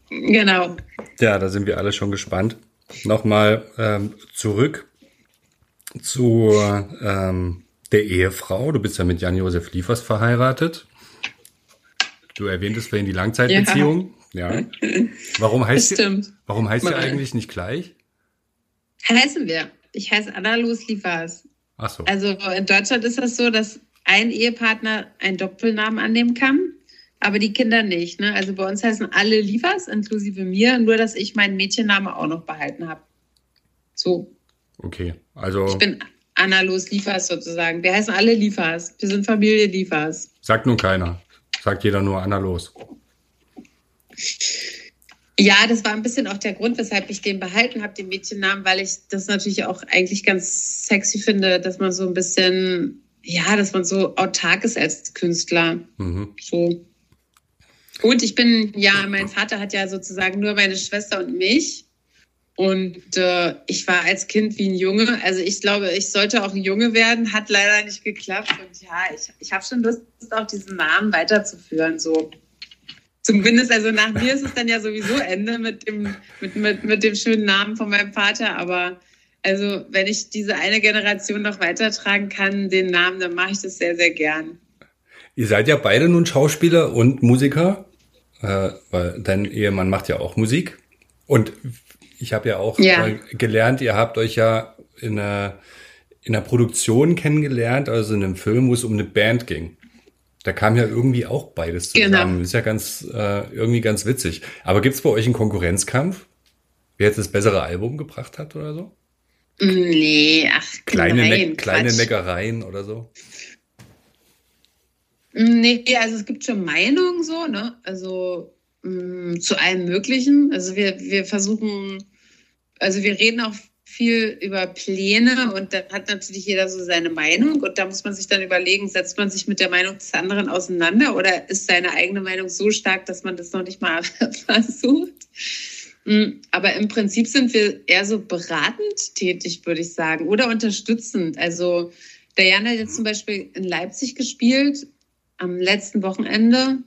Genau. Ja, da sind wir alle schon gespannt. Nochmal ähm, zurück zu ähm, der Ehefrau. Du bist ja mit Jan-Josef Liefers verheiratet. Du erwähntest vorhin die Langzeitbeziehung. Ja. ja. Warum heißt sie, warum heißt sie eigentlich nicht gleich? Heißen wir. Ich heiße Anna-Los Liefers. Ach so. Also in Deutschland ist das so, dass ein Ehepartner einen Doppelnamen annehmen kann, aber die Kinder nicht. Ne? Also bei uns heißen alle Liefers, inklusive mir, nur dass ich meinen Mädchennamen auch noch behalten habe. So. Okay, also. Ich bin Anna Los Liefers sozusagen. Wir heißen alle Liefers. Wir sind Familie Liefers. Sagt nun keiner. Sagt jeder nur Anna Los. Ja, das war ein bisschen auch der Grund, weshalb ich den behalten habe, den Mädchennamen, weil ich das natürlich auch eigentlich ganz sexy finde, dass man so ein bisschen, ja, dass man so autark ist als Künstler. Mhm. So. Und ich bin, ja, mein Vater hat ja sozusagen nur meine Schwester und mich. Und äh, ich war als Kind wie ein Junge. Also ich glaube, ich sollte auch ein Junge werden, hat leider nicht geklappt. Und ja, ich, ich habe schon Lust, auch diesen Namen weiterzuführen. So. Zumindest, also nach mir ist es dann ja sowieso Ende mit dem, mit, mit, mit dem schönen Namen von meinem Vater. Aber also wenn ich diese eine Generation noch weitertragen kann, den Namen, dann mache ich das sehr, sehr gern. Ihr seid ja beide nun Schauspieler und Musiker, äh, weil dein Ehemann macht ja auch Musik. Und ich habe ja auch ja. gelernt, ihr habt euch ja in einer, in einer Produktion kennengelernt, also in einem Film, wo es um eine Band ging. Da kam ja irgendwie auch beides zusammen. Genau. Ist ja ganz äh, irgendwie ganz witzig. Aber gibt es bei euch einen Konkurrenzkampf? Wer jetzt das bessere Album gebracht hat oder so? Nee, ach, kleine, nein, ne kleine Neckereien oder so. Nee, also es gibt schon Meinungen so, ne? Also mh, mm, zu allem Möglichen. Also wir, wir versuchen, also wir reden auch viel über Pläne und dann hat natürlich jeder so seine Meinung und da muss man sich dann überlegen, setzt man sich mit der Meinung des anderen auseinander oder ist seine eigene Meinung so stark, dass man das noch nicht mal versucht? Mm, aber im Prinzip sind wir eher so beratend tätig, würde ich sagen, oder unterstützend. Also der Jan hat jetzt zum Beispiel in Leipzig gespielt am letzten Wochenende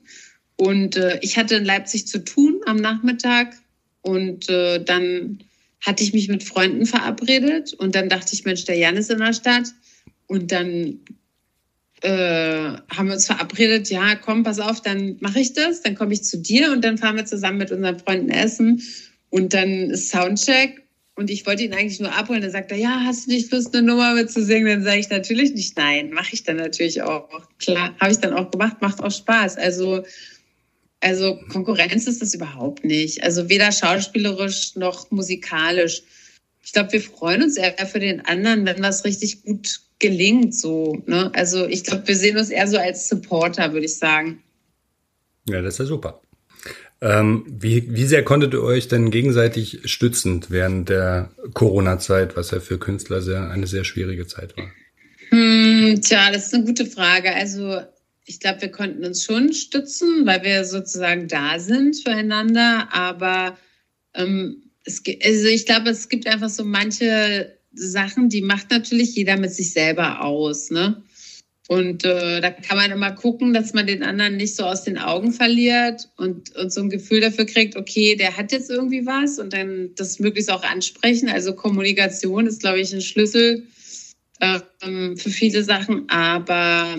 und äh, ich hatte in Leipzig zu tun am Nachmittag und äh, dann hatte ich mich mit Freunden verabredet und dann dachte ich, Mensch, der Jan ist in der Stadt und dann äh, haben wir uns verabredet, ja, komm, pass auf, dann mache ich das, dann komme ich zu dir und dann fahren wir zusammen mit unseren Freunden essen und dann ist Soundcheck und ich wollte ihn eigentlich nur abholen. Dann sagt er, ja, hast du nicht Lust, eine Nummer mitzusingen? Dann sage ich natürlich nicht nein. Mache ich dann natürlich auch. Klar, habe ich dann auch gemacht, macht auch Spaß. Also also Konkurrenz ist das überhaupt nicht. Also weder schauspielerisch noch musikalisch. Ich glaube, wir freuen uns eher für den anderen, wenn was richtig gut gelingt. So, ne? Also ich glaube, wir sehen uns eher so als Supporter, würde ich sagen. Ja, das ist ja super. Ähm, wie, wie sehr konntet ihr euch denn gegenseitig stützen während der Corona-Zeit, was ja für Künstler sehr, eine sehr schwierige Zeit war? Hm, tja, das ist eine gute Frage. Also ich glaube, wir konnten uns schon stützen, weil wir sozusagen da sind füreinander. Aber ähm, es, also ich glaube, es gibt einfach so manche Sachen, die macht natürlich jeder mit sich selber aus. Ne? Und äh, da kann man immer gucken, dass man den anderen nicht so aus den Augen verliert und, und so ein Gefühl dafür kriegt, okay, der hat jetzt irgendwie was und dann das möglichst auch ansprechen. Also Kommunikation ist, glaube ich, ein Schlüssel äh, für viele Sachen. Aber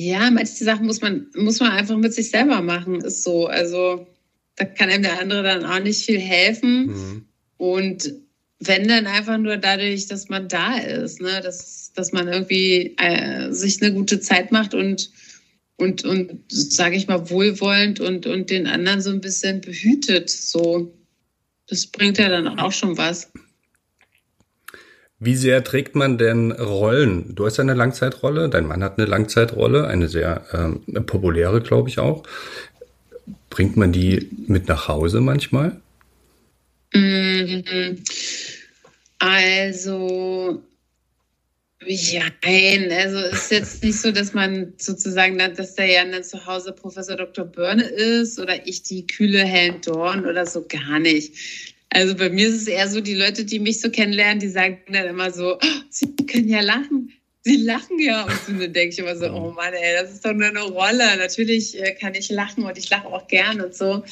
ja, manche Sachen muss man, muss man einfach mit sich selber machen, ist so. Also da kann einem der andere dann auch nicht viel helfen. Mhm. Und wenn dann einfach nur dadurch, dass man da ist, ne? dass, dass man irgendwie äh, sich eine gute Zeit macht und, und, und sage ich mal, wohlwollend und, und den anderen so ein bisschen behütet. So, das bringt ja dann auch schon was. Wie sehr trägt man denn Rollen? Du hast ja eine Langzeitrolle, dein Mann hat eine Langzeitrolle, eine sehr ähm, populäre, glaube ich auch. Bringt man die mit nach Hause manchmal? Mhm. Also, ja, nein, also ist jetzt nicht so, dass man sozusagen, dass der Jan dann zu Hause Professor Dr. Börne ist oder ich die kühle Helen Dorn oder so gar nicht. Also bei mir ist es eher so, die Leute, die mich so kennenlernen, die sagen dann immer so, oh, sie können ja lachen. Sie lachen ja. Und so, dann denke ich immer so, oh Mann, ey, das ist doch nur eine Rolle. Natürlich äh, kann ich lachen und ich lache auch gern und so.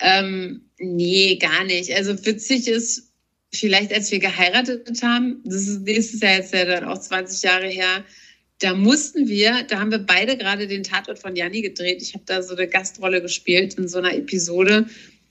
Ähm, nee, gar nicht. Also witzig ist, vielleicht als wir geheiratet haben, das ist nächstes Jahr jetzt ja dann auch 20 Jahre her, da mussten wir, da haben wir beide gerade den Tatort von Janni gedreht. Ich habe da so eine Gastrolle gespielt in so einer Episode.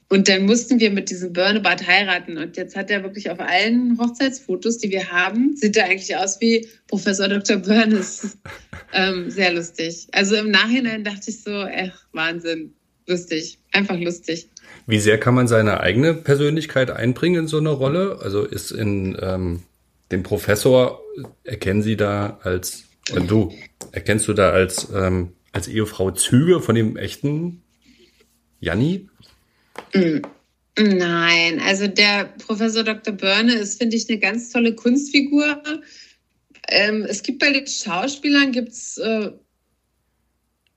Und dann mussten wir mit diesem Burnebart heiraten. Und jetzt hat er wirklich auf allen Hochzeitsfotos, die wir haben, sieht er eigentlich aus wie Professor Dr. Burnes. ähm, sehr lustig. Also im Nachhinein dachte ich so, ey, Wahnsinn. Lustig. Einfach lustig. Wie sehr kann man seine eigene Persönlichkeit einbringen in so eine Rolle? Also ist in ähm, dem Professor, erkennen Sie da als, äh, du, erkennst du da als, ähm, als Ehefrau Züge von dem echten Janni? Nein, also der Professor Dr. Börne ist, finde ich, eine ganz tolle Kunstfigur. Ähm, es gibt bei den Schauspielern, gibt's, äh,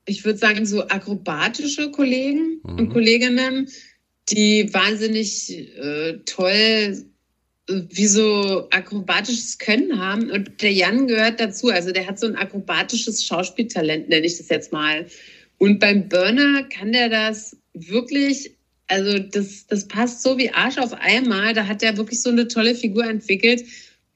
ich würde sagen, so akrobatische Kollegen mhm. und Kolleginnen, die wahnsinnig äh, toll äh, wie so akrobatisches Können haben. Und der Jan gehört dazu. Also der hat so ein akrobatisches Schauspieltalent, nenne ich das jetzt mal. Und beim Burner kann der das wirklich also das, das passt so wie Arsch auf einmal. Da hat er wirklich so eine tolle Figur entwickelt.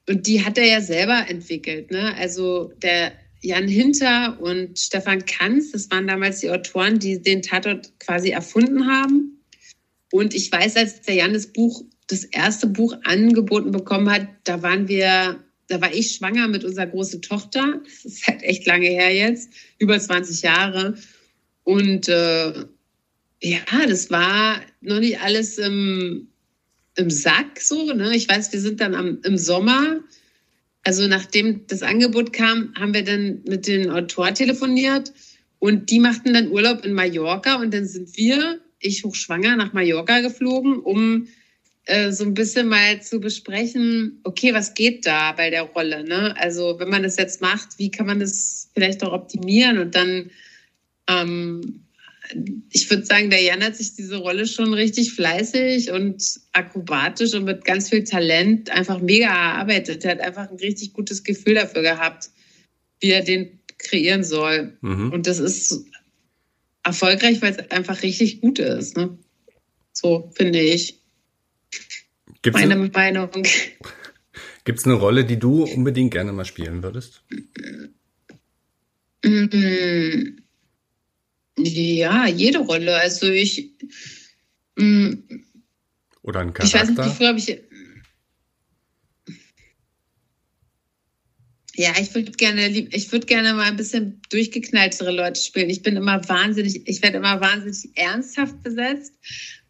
Und die hat er ja selber entwickelt. Ne? Also der Jan Hinter und Stefan Kanz, das waren damals die Autoren, die den Tatort quasi erfunden haben. Und ich weiß, als der Jan das Buch, das erste Buch angeboten bekommen hat, da waren wir, da war ich schwanger mit unserer großen Tochter. Das ist halt echt lange her jetzt, über 20 Jahre. Und äh, ja, das war noch nicht alles im, im Sack so. Ne? Ich weiß, wir sind dann am, im Sommer, also nachdem das Angebot kam, haben wir dann mit den Autor telefoniert und die machten dann Urlaub in Mallorca und dann sind wir, ich hochschwanger, nach Mallorca geflogen, um äh, so ein bisschen mal zu besprechen, okay, was geht da bei der Rolle? Ne? Also wenn man das jetzt macht, wie kann man das vielleicht auch optimieren und dann ähm, ich würde sagen, der Jan hat sich diese Rolle schon richtig fleißig und akrobatisch und mit ganz viel Talent einfach mega erarbeitet. Er hat einfach ein richtig gutes Gefühl dafür gehabt, wie er den kreieren soll. Mhm. Und das ist erfolgreich, weil es einfach richtig gut ist. Ne? So finde ich. Gibt's Meine eine, Meinung. Gibt es eine Rolle, die du unbedingt gerne mal spielen würdest? Mhm. Ja, jede Rolle. Also ich. Mh, mm, Oder ein Charakter. Ich weiß nicht, früher habe ich. Ja, ich würde gerne, ich würde gerne mal ein bisschen durchgeknalltere Leute spielen. Ich bin immer wahnsinnig, ich werde immer wahnsinnig ernsthaft besetzt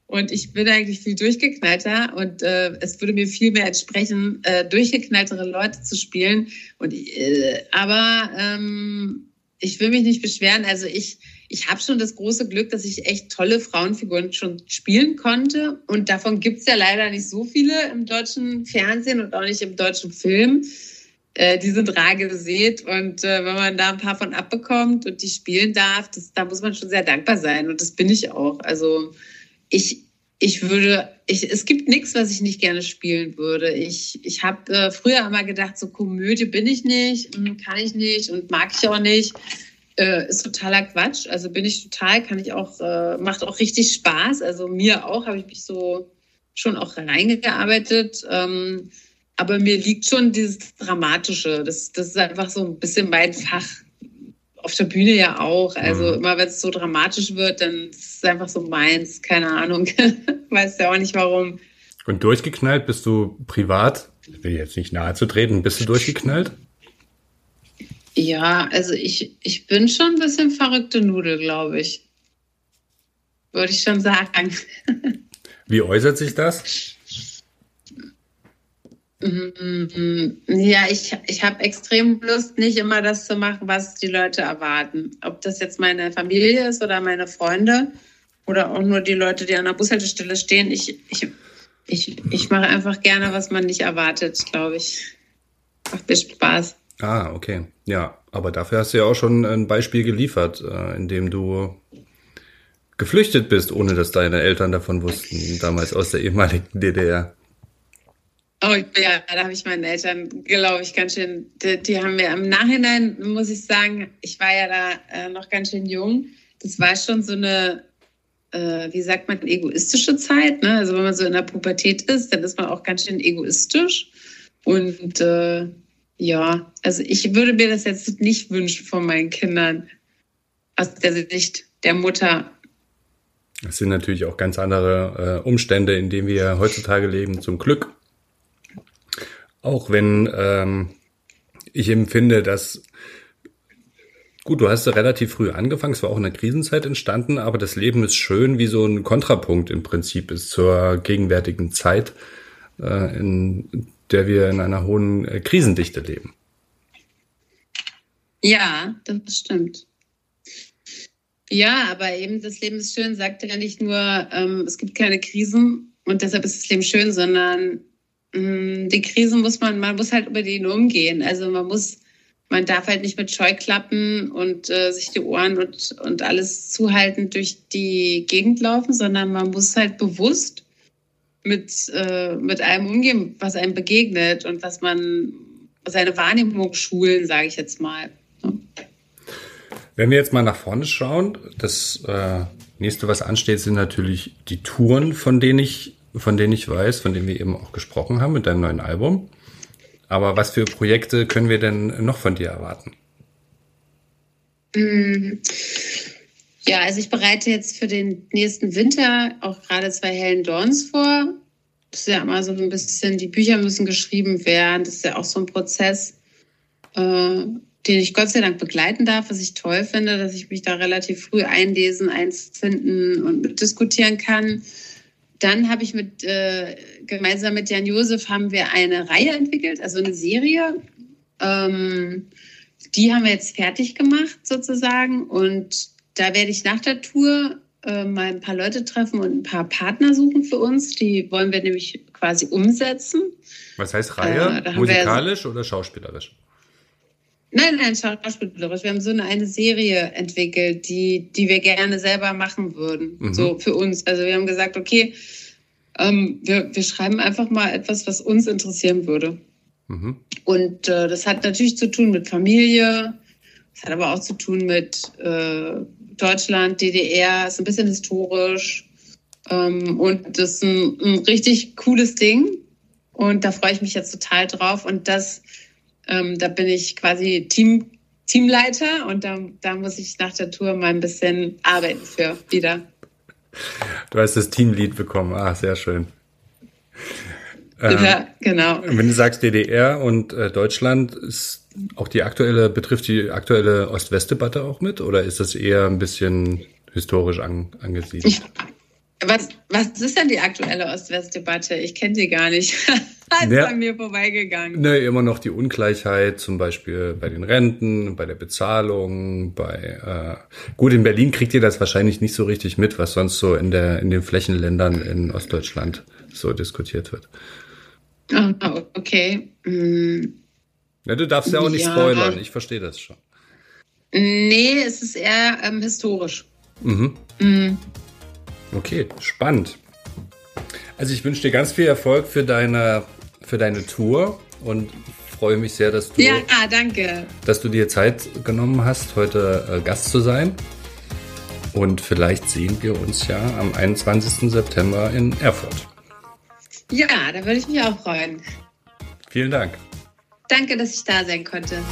und ich bin eigentlich viel durchgeknallter und äh, es würde mir viel mehr entsprechen, äh, durchgeknalltere Leute zu spielen. Und äh, aber ähm, ich will mich nicht beschweren. Also ich ich habe schon das große Glück, dass ich echt tolle Frauenfiguren schon spielen konnte. Und davon gibt es ja leider nicht so viele im deutschen Fernsehen und auch nicht im deutschen Film. Äh, die sind rar gesät. Und äh, wenn man da ein paar von abbekommt und die spielen darf, das, da muss man schon sehr dankbar sein. Und das bin ich auch. Also ich, ich würde, ich, es gibt nichts, was ich nicht gerne spielen würde. Ich, ich habe äh, früher immer gedacht, so Komödie bin ich nicht, hm, kann ich nicht und mag ich auch nicht äh, ist totaler Quatsch. Also bin ich total, kann ich auch, äh, macht auch richtig Spaß. Also mir auch, habe ich mich so schon auch reingearbeitet. Ähm, aber mir liegt schon dieses Dramatische. Das, das ist einfach so ein bisschen mein Fach. Auf der Bühne ja auch. Also mhm. immer wenn es so dramatisch wird, dann ist es einfach so meins. Keine Ahnung. Weiß ja auch nicht warum. Und durchgeknallt bist du privat? Ich will jetzt nicht nahe zu treten. Bist du durchgeknallt? Ja, also ich, ich bin schon ein bisschen verrückte Nudel, glaube ich. Würde ich schon sagen. Wie äußert sich das? Mm, ja, ich, ich habe extrem Lust, nicht immer das zu machen, was die Leute erwarten. Ob das jetzt meine Familie ist oder meine Freunde oder auch nur die Leute, die an der Bushaltestelle stehen. Ich, ich, ich, ich mache einfach gerne, was man nicht erwartet, glaube ich. Macht mir Spaß. Ah, okay. Ja, aber dafür hast du ja auch schon ein Beispiel geliefert, äh, in dem du geflüchtet bist, ohne dass deine Eltern davon wussten, damals aus der ehemaligen DDR. Oh ja, da habe ich meinen Eltern, glaube ich, ganz schön, die, die, haben mir im Nachhinein, muss ich sagen, ich war ja da äh, noch ganz schön jung. Das war schon so eine, äh, wie sagt man, egoistische Zeit. Ne? Also wenn man so in der Pubertät ist, dann ist man auch ganz schön egoistisch. Und äh, ja, also ich würde mir das jetzt nicht wünschen von meinen Kindern aus der Sicht der Mutter. Das sind natürlich auch ganz andere äh, Umstände, in denen wir heutzutage leben, zum Glück. Auch wenn ähm, ich empfinde, dass Gut, du hast relativ früh angefangen, es war auch in der Krisenzeit entstanden, aber das Leben ist schön, wie so ein Kontrapunkt im Prinzip ist zur gegenwärtigen Zeit, äh, in der wir in einer hohen äh, Krisendichte leben. Ja, das stimmt. Ja, aber eben das Leben ist schön, sagt ja nicht nur, ähm, es gibt keine Krisen und deshalb ist das Leben schön, sondern ähm, die Krisen muss man, man muss halt über die umgehen. Also man muss, man darf halt nicht mit Scheuklappen und äh, sich die Ohren und, und alles zuhalten durch die Gegend laufen, sondern man muss halt bewusst mit, äh, mit allem umgehen, was einem begegnet und was man, seine Wahrnehmung schulen, sage ich jetzt mal. Wenn wir jetzt mal nach vorne schauen, das äh, nächste, was ansteht, sind natürlich die Touren, von denen ich, von denen ich weiß, von denen wir eben auch gesprochen haben mit deinem neuen Album. Aber was für Projekte können wir denn noch von dir erwarten? Mm. Ja, also ich bereite jetzt für den nächsten Winter auch gerade zwei Hellen Dorns vor. Das ist ja immer so ein bisschen, die Bücher müssen geschrieben werden. Das ist ja auch so ein Prozess, äh, den ich Gott sei Dank begleiten darf, was ich toll finde, dass ich mich da relativ früh einlesen, einfinden und diskutieren kann. dann habe ich mit äh, gemeinsam mit Jan Josef haben wir eine Reihe entwickelt, also eine Serie. Ähm, die haben wir jetzt fertig gemacht sozusagen und da werde ich nach der Tour äh, mal ein paar Leute treffen und ein paar Partner suchen für uns. Die wollen wir nämlich quasi umsetzen. Was heißt Reihe? Äh, Musikalisch ja, oder schauspielerisch? Nein, nein, schauspielerisch. Wir haben so eine, eine Serie entwickelt, die, die wir gerne selber machen würden. Mhm. So für uns. Also wir haben gesagt, okay, ähm, wir, wir schreiben einfach mal etwas, was uns interessieren würde. Mhm. Und äh, das hat natürlich zu tun mit Familie, das hat aber auch zu tun mit äh, Deutschland, DDR, ist ein bisschen historisch. Ähm, und das ist ein, ein, richtig cooles Ding. Und da freue ich mich jetzt total drauf. Und das, ähm, da bin ich quasi Team, Teamleiter und da, da muss ich nach der Tour mal ein bisschen arbeiten für wieder. Du hast das Teamlead bekommen. Ah, sehr schön. Ähm, ja, genau. Wenn du sagst DDR und äh, Deutschland, ist auch die aktuelle, betrifft die aktuelle Ost-West-Debatte auch mit oder ist das eher ein bisschen historisch an, angesiedelt? Ich, was, was ist denn die aktuelle Ost-West-Debatte? Ich kenne die gar nicht. ist ja, an mir vorbeigegangen. Ne, immer noch die Ungleichheit, zum Beispiel bei den Renten, bei der Bezahlung, bei äh, gut, in Berlin kriegt ihr das wahrscheinlich nicht so richtig mit, was sonst so in der in den Flächenländern in Ostdeutschland so diskutiert wird. Oh, okay. Hm. Ja, du darfst ja auch nicht ja. spoilern, ich verstehe das schon. Nee, es ist eher ähm, historisch. Mhm. Mhm. Okay, spannend. Also ich wünsche dir ganz viel Erfolg für deine, für deine Tour und freue mich sehr, dass du, ja, danke. dass du dir Zeit genommen hast, heute äh, Gast zu sein. Und vielleicht sehen wir uns ja am 21. September in Erfurt. Ja, da würde ich mich auch freuen. Vielen Dank. Danke, dass ich da sein konnte.